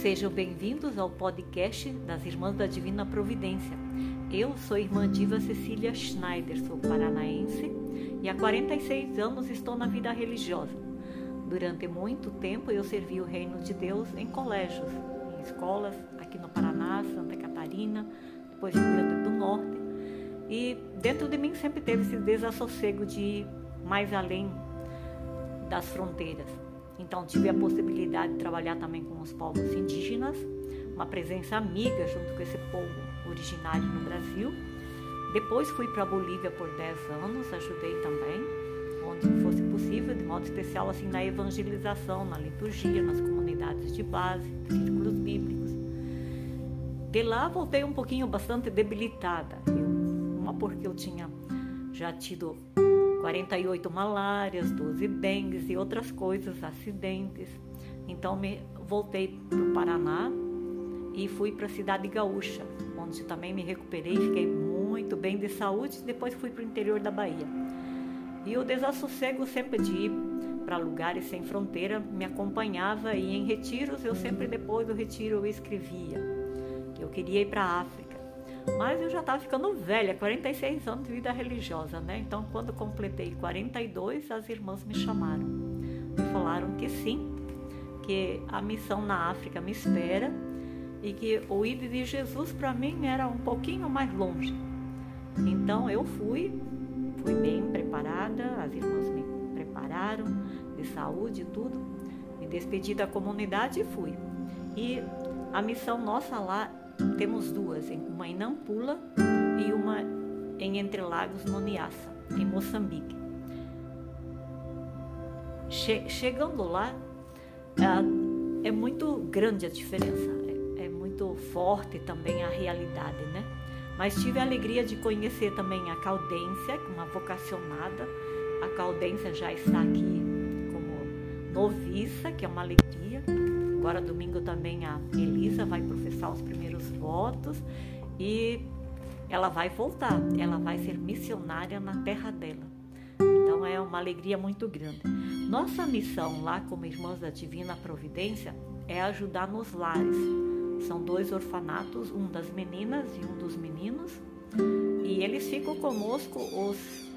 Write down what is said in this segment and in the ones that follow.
Sejam bem-vindos ao podcast das Irmãs da Divina Providência. Eu sou irmã Diva Cecília Schneider, sou paranaense e há 46 anos estou na vida religiosa. Durante muito tempo eu servi o reino de Deus em colégios, em escolas aqui no Paraná, Santa Catarina, depois Rio Grande do Norte. E dentro de mim sempre teve esse desassossego de ir mais além das fronteiras. Então tive a possibilidade de trabalhar também com os povos indígenas, uma presença amiga junto com esse povo originário no Brasil. Depois fui para a Bolívia por 10 anos, ajudei também, onde fosse possível, de modo especial assim na evangelização, na liturgia, nas comunidades de base, círculos bíblicos. De lá voltei um pouquinho bastante debilitada, uma porque eu tinha já tido 48 malárias, 12 dengues e outras coisas, acidentes. Então me voltei para o Paraná e fui para a cidade gaúcha, onde também me recuperei, fiquei muito bem de saúde. Depois fui para o interior da Bahia. E o desassossego sempre de ir para lugares sem fronteira me acompanhava e em retiros eu sempre depois do retiro eu escrevia eu queria ir para a África mas eu já estava ficando velha, 46 anos de vida religiosa, né? Então, quando completei 42, as irmãs me chamaram e falaram que sim, que a missão na África me espera e que o ir de Jesus para mim era um pouquinho mais longe. Então, eu fui, fui bem preparada, as irmãs me prepararam de saúde e tudo, me despedi da comunidade e fui. E a missão nossa lá temos duas, uma em Nampula e uma em Entre Lagos, no Niassa, em Moçambique. Che chegando lá, é, é, muito grande a diferença, é, é muito forte também a realidade, né? Mas tive a alegria de conhecer também a Caldência, é uma vocacionada. A Caldência já está aqui como noviça, que é uma alegria. Agora, domingo, também a Elisa vai professar os primeiros votos e ela vai voltar, ela vai ser missionária na terra dela. Então, é uma alegria muito grande. Nossa missão lá, como Irmãs da Divina Providência, é ajudar nos lares. São dois orfanatos, um das meninas e um dos meninos, e eles ficam conosco os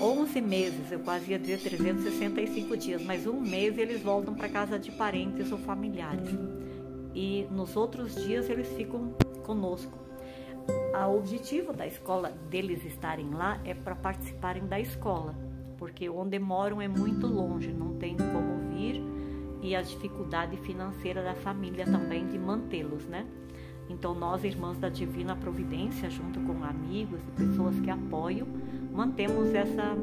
11 meses, eu quase ia dizer 365 dias, mas um mês eles voltam para casa de parentes ou familiares. E nos outros dias eles ficam conosco. O objetivo da escola deles estarem lá é para participarem da escola, porque onde moram é muito longe, não tem como vir e a dificuldade financeira da família também de mantê-los, né? Então, nós, irmãs da Divina Providência, junto com amigos e pessoas que apoiam, mantemos essa,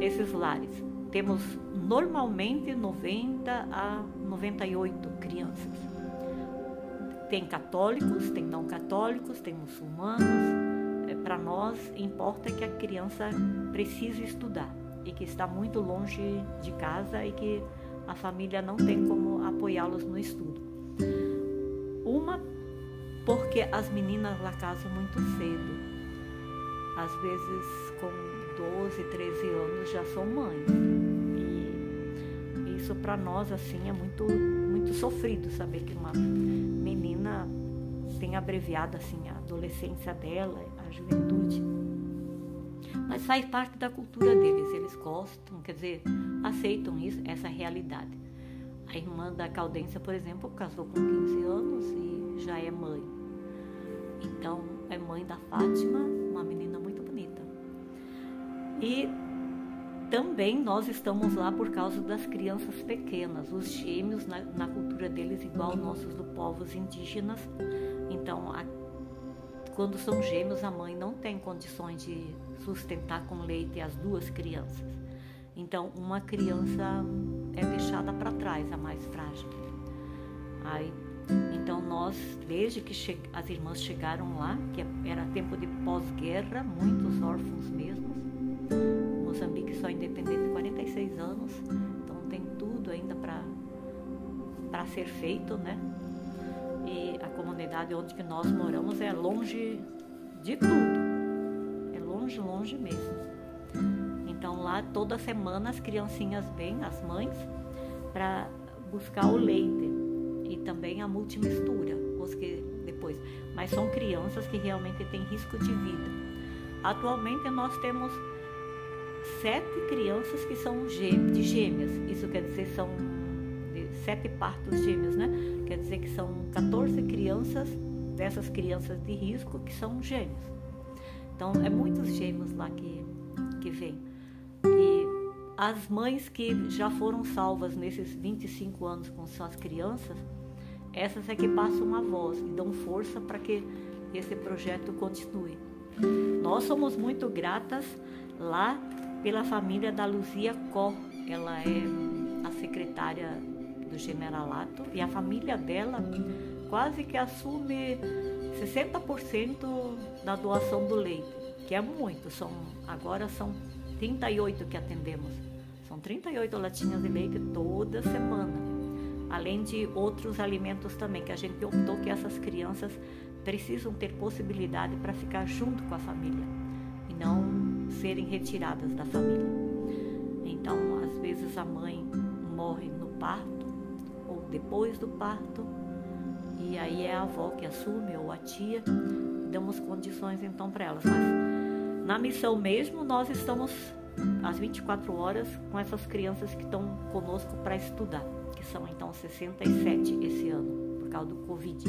esses lares. Temos normalmente 90 a 98 crianças. Tem católicos, tem não católicos, tem muçulmanos. É, Para nós, importa que a criança precise estudar e que está muito longe de casa e que a família não tem como apoiá-los no estudo. Uma porque as meninas lá casam muito cedo. Às vezes com 12, 13 anos já são mães. E isso para nós assim é muito muito sofrido saber que uma menina tem abreviado assim a adolescência dela, a juventude. Mas faz parte da cultura deles, eles gostam, quer dizer, aceitam isso, essa realidade. A irmã da Caldência, por exemplo, casou com 15 anos e já é mãe. Então, é mãe da Fátima, uma menina muito bonita. E também nós estamos lá por causa das crianças pequenas, os gêmeos na, na cultura deles igual nossos do povos indígenas. Então, a, quando são gêmeos, a mãe não tem condições de sustentar com leite as duas crianças. Então, uma criança é deixada para trás, a mais frágil. Aí então nós, desde que as irmãs chegaram lá, que era tempo de pós-guerra, muitos órfãos mesmo. Moçambique só independente 46 anos, então tem tudo ainda para ser feito, né? E a comunidade onde que nós moramos é longe de tudo. É longe, longe mesmo. Então lá toda semana as criancinhas vêm, as mães, para buscar o leite também a multimistura, os que depois, mas são crianças que realmente têm risco de vida. Atualmente nós temos sete crianças que são de gêmeas, isso quer dizer são sete partos gêmeos, né? Quer dizer que são 14 crianças dessas crianças de risco que são gêmeos. Então é muitos gêmeos lá que que vêm. E as mães que já foram salvas nesses 25 anos com suas crianças, essas é que passam a voz e dão força para que esse projeto continue. Nós somos muito gratas lá pela família da Luzia Có. Ela é a secretária do Generalato e a família dela quase que assume 60% da doação do leite, que é muito. São, agora são 38 que atendemos. São 38 latinhas de leite toda semana. Além de outros alimentos também, que a gente optou que essas crianças precisam ter possibilidade para ficar junto com a família e não serem retiradas da família. Então, às vezes a mãe morre no parto ou depois do parto, e aí é a avó que assume ou a tia, damos condições então para elas. Mas na missão mesmo, nós estamos às 24 horas com essas crianças que estão conosco para estudar, que são então 67 esse ano, por causa do Covid.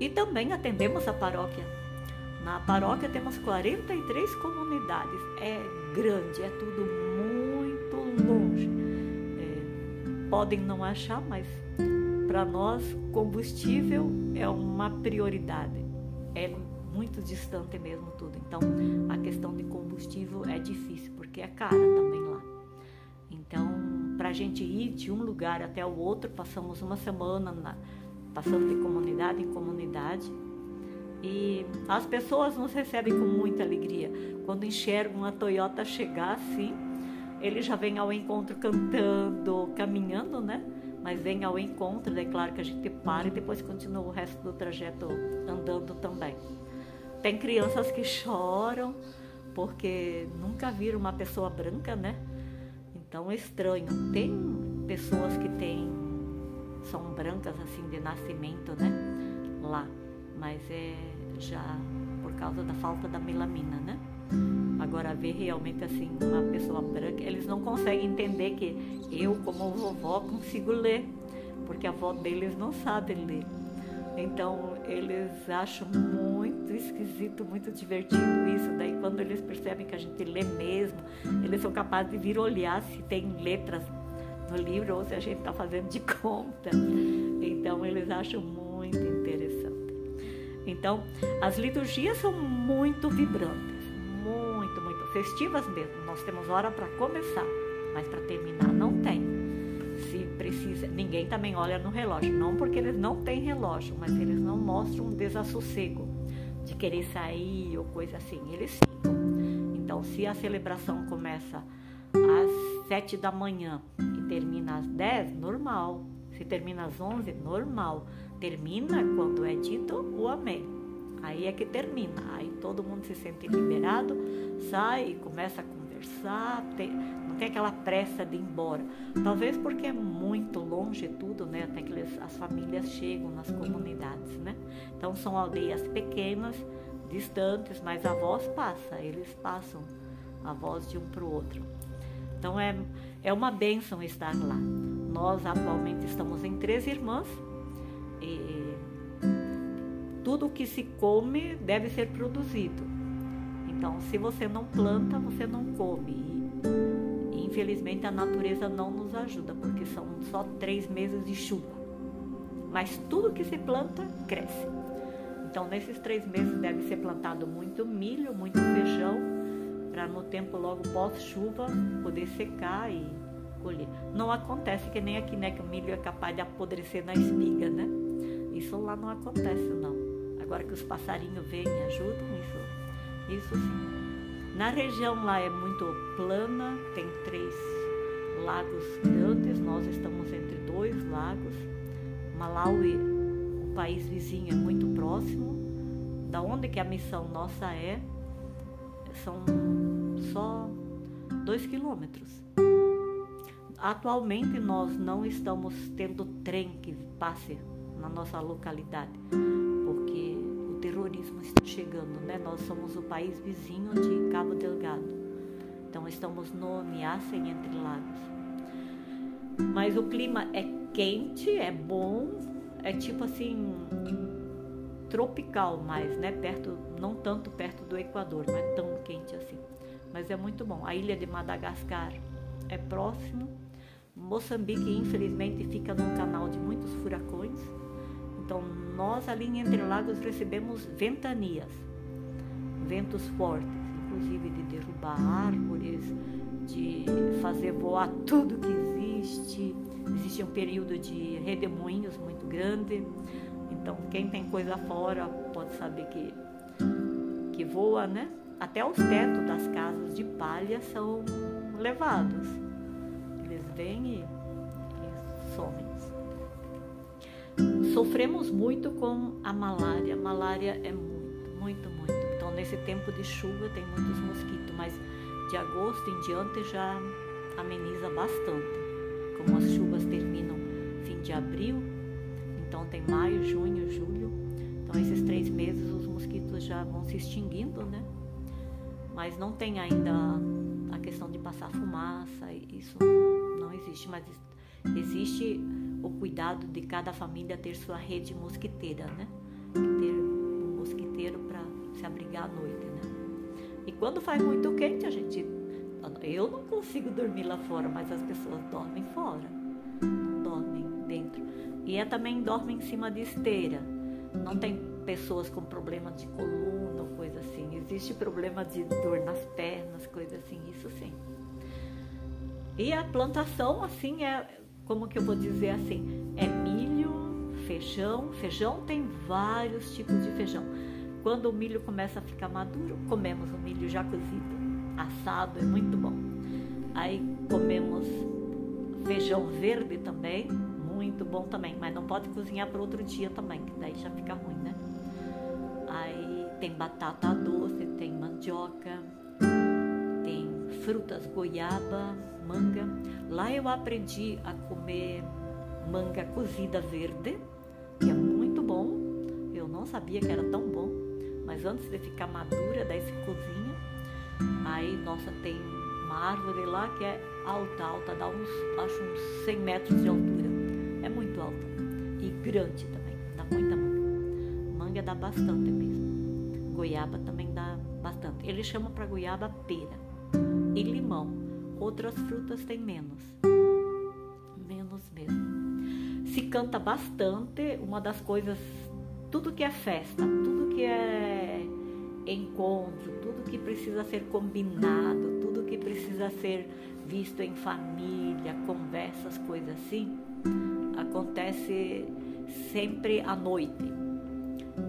E também atendemos a paróquia. Na paróquia temos 43 comunidades. É grande, é tudo muito longe. É, podem não achar, mas para nós combustível é uma prioridade. É muito distante mesmo tudo. Então, a questão de combustível é difícil, porque é cara também lá. A gente ir de um lugar até o outro, passamos uma semana na, passando de comunidade em comunidade. E as pessoas nos recebem com muita alegria. Quando enxergam a Toyota chegar assim, ele já vem ao encontro cantando, caminhando, né? Mas vem ao encontro, é claro que a gente para e depois continua o resto do trajeto andando também. Tem crianças que choram porque nunca viram uma pessoa branca, né? Então é estranho. Tem pessoas que têm são brancas assim de nascimento, né? Lá, mas é já por causa da falta da melamina, né? Agora ver realmente assim uma pessoa branca, eles não conseguem entender que eu como vovó consigo ler, porque a avó deles não sabe ler. Então eles acham muito esquisito, muito divertido isso. Daí quando eles percebem que a gente lê mesmo, eles são capazes de vir olhar se tem letras no livro ou se a gente está fazendo de conta. Então eles acham muito interessante. Então as liturgias são muito vibrantes, muito, muito festivas mesmo. Nós temos hora para começar, mas para terminar não tem se precisa. Ninguém também olha no relógio, não porque eles não têm relógio, mas eles não mostram um desassossego de querer sair ou coisa assim. Eles ficam. Então, se a celebração começa às sete da manhã e termina às dez, normal. Se termina às onze, normal. Termina quando é dito o amém. Aí é que termina. Aí todo mundo se sente liberado, sai e começa a conversar, tem, não tem aquela pressa de ir embora. Talvez porque é muito longe tudo, né? Até que eles, as famílias chegam nas comunidades, né? Então são aldeias pequenas, distantes, mas a voz passa, eles passam a voz de um para o outro. Então é, é uma bênção estar lá. Nós atualmente estamos em três irmãs e tudo que se come deve ser produzido. Então, se você não planta, você não come. Infelizmente, a natureza não nos ajuda, porque são só três meses de chuva. Mas tudo que se planta, cresce. Então, nesses três meses deve ser plantado muito milho, muito feijão, para no tempo logo pós-chuva poder secar e colher. Não acontece que nem aqui, né, que o milho é capaz de apodrecer na espiga, né? Isso lá não acontece, não. Agora que os passarinhos vêm e ajudam, isso isso sim. Na região lá é muito plana, tem três lagos grandes, nós estamos entre dois lagos. Malawi, o país vizinho, é muito próximo. Da onde que a missão nossa é, são só dois quilômetros. Atualmente nós não estamos tendo trem que passe na nossa localidade, chegando, né? Nós somos o país vizinho de Cabo Delgado. Então estamos no ameaça em Entre Lagos. Mas o clima é quente, é bom, é tipo assim tropical mais, né? Perto, não tanto perto do Equador, não é tão quente assim. Mas é muito bom. A ilha de Madagascar é próximo. Moçambique, infelizmente, fica num canal de muitos furacões. Então, nós ali em Entre Lagos recebemos ventanias, ventos fortes, inclusive de derrubar árvores, de fazer voar tudo que existe. Existe um período de redemoinhos muito grande. Então, quem tem coisa fora pode saber que, que voa, né? Até os tetos das casas de palha são levados. Eles vêm e, e somem. Sofremos muito com a malária. A malária é muito, muito, muito. Então, nesse tempo de chuva tem muitos mosquitos, mas de agosto em diante já ameniza bastante. Como as chuvas terminam fim de abril, então tem maio, junho, julho. Então, esses três meses os mosquitos já vão se extinguindo, né? Mas não tem ainda a questão de passar fumaça, isso não existe, mas existe o cuidado de cada família ter sua rede mosquiteira, né? Ter um mosquiteiro para se abrigar à noite, né? E quando faz muito quente, a gente. Eu não consigo dormir lá fora, mas as pessoas dormem fora, não dormem dentro. E é também dorme em cima de esteira. Não tem pessoas com problema de coluna ou coisa assim. Existe problema de dor nas pernas, coisa assim, isso sim. E a plantação, assim, é como que eu vou dizer assim? É milho, feijão. Feijão tem vários tipos de feijão. Quando o milho começa a ficar maduro, comemos o milho já cozido, assado, é muito bom. Aí comemos feijão verde também, muito bom também, mas não pode cozinhar para outro dia também, que daí já fica ruim, né? Aí tem batata doce, tem mandioca, frutas goiaba, manga. Lá eu aprendi a comer manga cozida verde, que é muito bom. Eu não sabia que era tão bom, mas antes de ficar madura, daí se cozinha. Aí, nossa, tem uma árvore lá que é alta, alta, dá uns, acho uns 100 metros de altura. É muito alta e grande também, dá muita manga. Manga dá bastante mesmo. Goiaba também dá bastante. Ele chama para goiaba pera e limão outras frutas têm menos. Menos mesmo. Se canta bastante, uma das coisas, tudo que é festa, tudo que é encontro, tudo que precisa ser combinado, tudo que precisa ser visto em família, conversas, coisas assim, acontece sempre à noite.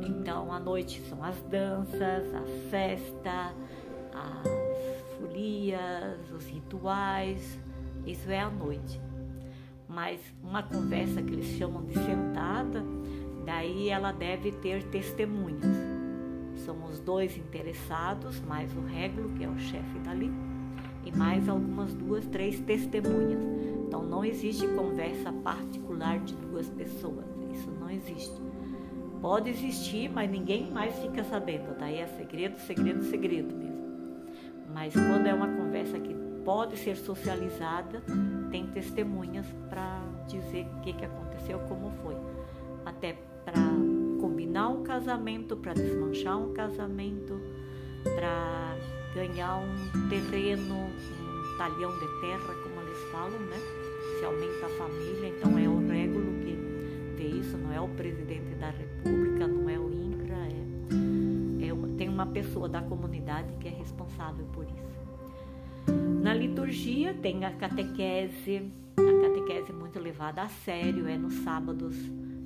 Então, à noite são as danças, a festa, a os rituais, isso é à noite. Mas uma conversa que eles chamam de sentada, daí ela deve ter testemunhas. São os dois interessados, mais o Reglo, que é o chefe dali, e mais algumas duas, três testemunhas. Então não existe conversa particular de duas pessoas, isso não existe. Pode existir, mas ninguém mais fica sabendo. Daí é segredo, segredo, segredo. Mas quando é uma conversa que pode ser socializada, tem testemunhas para dizer o que, que aconteceu, como foi. Até para combinar um casamento, para desmanchar um casamento, para ganhar um terreno, um talhão de terra, como eles falam, né? Se aumenta a família, então é o régulo que vê isso, não é o presidente da república, não uma, pessoa da comunidade que é responsável por isso. Na liturgia tem a catequese, a catequese é muito levada a sério, é nos sábados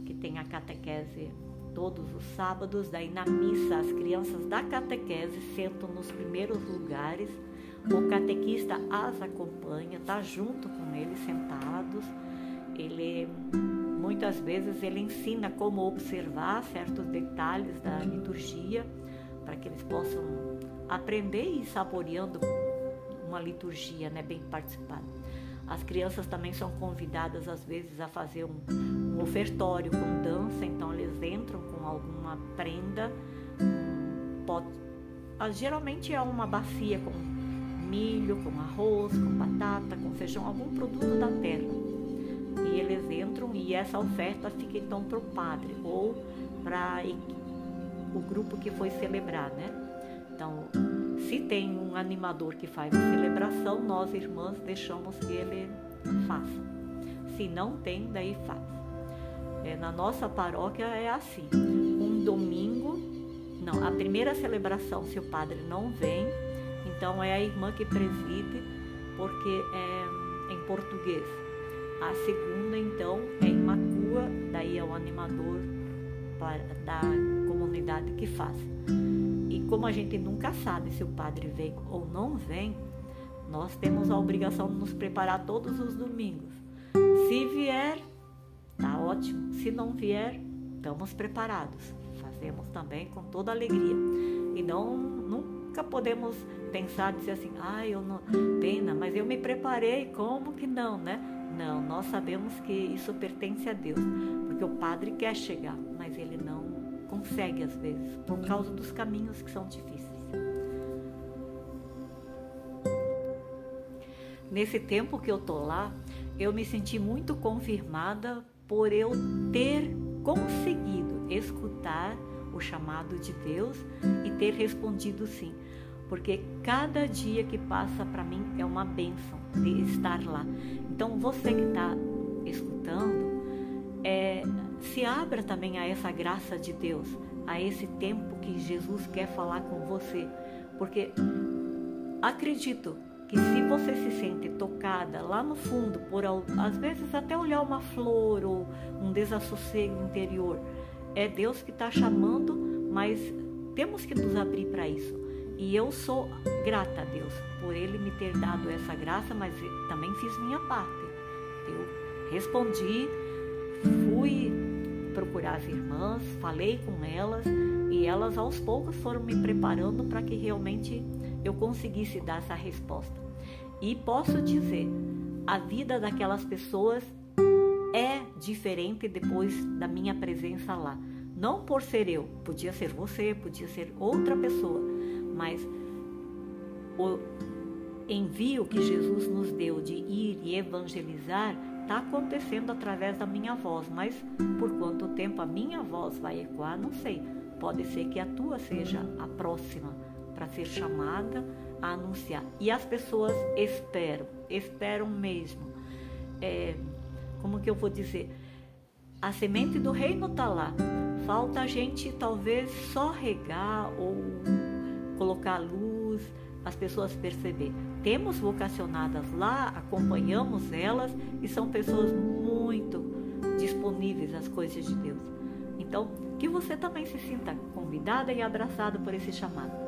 que tem a catequese todos os sábados, daí na missa as crianças da catequese sentam nos primeiros lugares, o catequista as acompanha, tá junto com eles sentados. Ele muitas vezes ele ensina como observar certos detalhes da liturgia para que eles possam aprender e ir saboreando uma liturgia né, bem participada. As crianças também são convidadas às vezes a fazer um, um ofertório com dança, então eles entram com alguma prenda, ah, geralmente é uma bacia com milho, com arroz, com batata, com feijão, algum produto da terra. E eles entram e essa oferta fica então para o padre ou para o grupo que foi celebrar, né? Então, se tem um animador que faz a celebração, nós irmãs deixamos que ele faça. Se não tem, daí faz. É, na nossa paróquia é assim. Um domingo, não, a primeira celebração, se o padre não vem, então é a irmã que preside, porque é em português. A segunda, então, é em Macua, daí é o animador da comunidade que faz. E como a gente nunca sabe se o padre vem ou não vem, nós temos a obrigação de nos preparar todos os domingos. Se vier, tá ótimo. Se não vier, estamos preparados. Fazemos também com toda alegria. E não nunca podemos pensar dizer assim: "Ah, eu não pena, mas eu me preparei, como que não, né?" Não, nós sabemos que isso pertence a Deus, porque o padre quer chegar, mas ele consegue às vezes, por causa dos caminhos que são difíceis. Nesse tempo que eu tô lá, eu me senti muito confirmada por eu ter conseguido escutar o chamado de Deus e ter respondido sim, porque cada dia que passa para mim é uma bênção de estar lá. Então você que está escutando, é, se abra também a essa graça de Deus, a esse tempo que Jesus quer falar com você, porque acredito que se você se sente tocada lá no fundo por às vezes até olhar uma flor ou um desassossego interior, é Deus que está chamando, mas temos que nos abrir para isso. E eu sou grata a Deus por Ele me ter dado essa graça, mas também fiz minha parte. Eu respondi, procurar as irmãs, falei com elas e elas aos poucos foram me preparando para que realmente eu conseguisse dar essa resposta. E posso dizer, a vida daquelas pessoas é diferente depois da minha presença lá. Não por ser eu, podia ser você, podia ser outra pessoa, mas o envio que Jesus nos deu de ir e evangelizar está acontecendo através da minha voz, mas por quanto tempo a minha voz vai ecoar, não sei. Pode ser que a tua seja a próxima para ser chamada a anunciar. E as pessoas esperam, esperam mesmo. É, como que eu vou dizer? A semente do reino está lá. Falta a gente talvez só regar ou colocar luz, as pessoas perceber. Temos vocacionadas lá, acompanhamos elas e são pessoas muito disponíveis às coisas de Deus. Então, que você também se sinta convidada e abraçada por esse chamado.